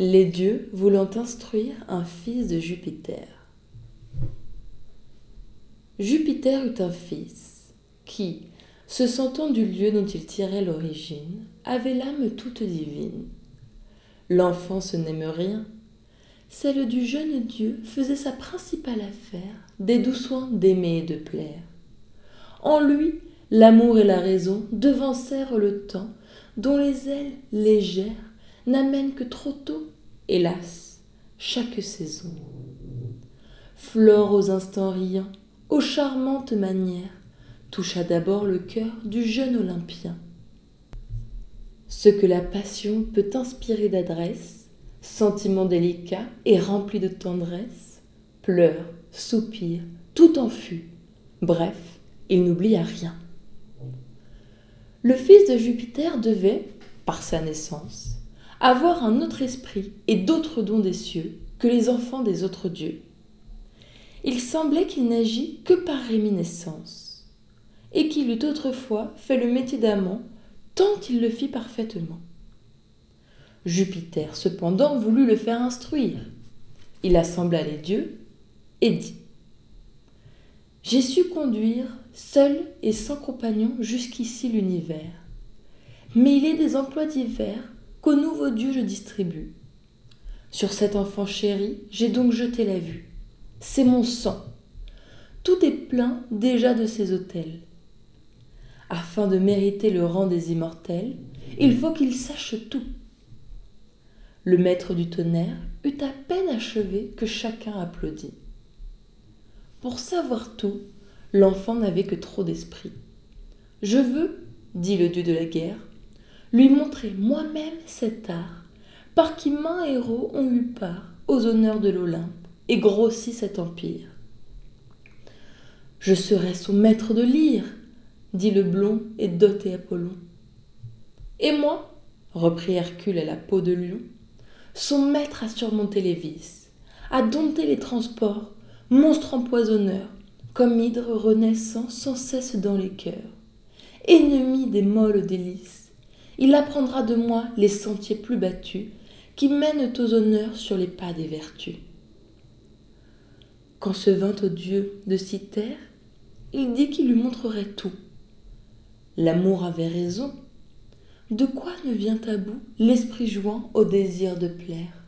Les dieux voulant instruire un fils de Jupiter. Jupiter eut un fils qui, se sentant du lieu dont il tirait l'origine, avait l'âme toute divine. L'enfant n'aime rien. Celle du jeune Dieu faisait sa principale affaire des doux soins d'aimer et de plaire. En lui, l'amour et la raison devancèrent le temps dont les ailes légères n'amènent que trop tôt, hélas, chaque saison. Flore aux instants riants, aux charmantes manières, toucha d'abord le cœur du jeune Olympien. Ce que la passion peut inspirer d'adresse, sentiment délicat et rempli de tendresse, pleure, soupire, tout en fut. Bref, il n'oublia rien. Le fils de Jupiter devait, par sa naissance, avoir un autre esprit et d'autres dons des cieux que les enfants des autres dieux. Il semblait qu'il n'agit que par réminiscence, et qu'il eût autrefois fait le métier d'amant tant il le fit parfaitement. Jupiter cependant voulut le faire instruire. Il assembla les dieux et dit J'ai su conduire seul et sans compagnon jusqu'ici l'univers. Mais il est des emplois divers qu'au nouveau Dieu je distribue. Sur cet enfant chéri, j'ai donc jeté la vue. C'est mon sang. Tout est plein déjà de ses autels. Afin de mériter le rang des immortels, il faut qu'il sache tout. Le maître du tonnerre eut à peine achevé que chacun applaudit. Pour savoir tout, l'enfant n'avait que trop d'esprit. Je veux, dit le dieu de la guerre, lui montrer moi-même cet art, par qui maint héros ont eu part aux honneurs de l'Olympe et grossi cet empire. Je serai son maître de lyre, dit le blond et doté Apollon. Et moi, reprit Hercule à la peau de lion, son maître à surmonter les vices, à dompter les transports, monstre empoisonneur, comme hydre renaissant sans cesse dans les cœurs. Ennemi des molles délices, il apprendra de moi les sentiers plus battus qui mènent aux honneurs sur les pas des vertus. Quand se vint au dieu de Cythère, il dit qu'il lui montrerait tout. L'amour avait raison. De quoi ne vient à bout l'esprit jouant au désir de plaire?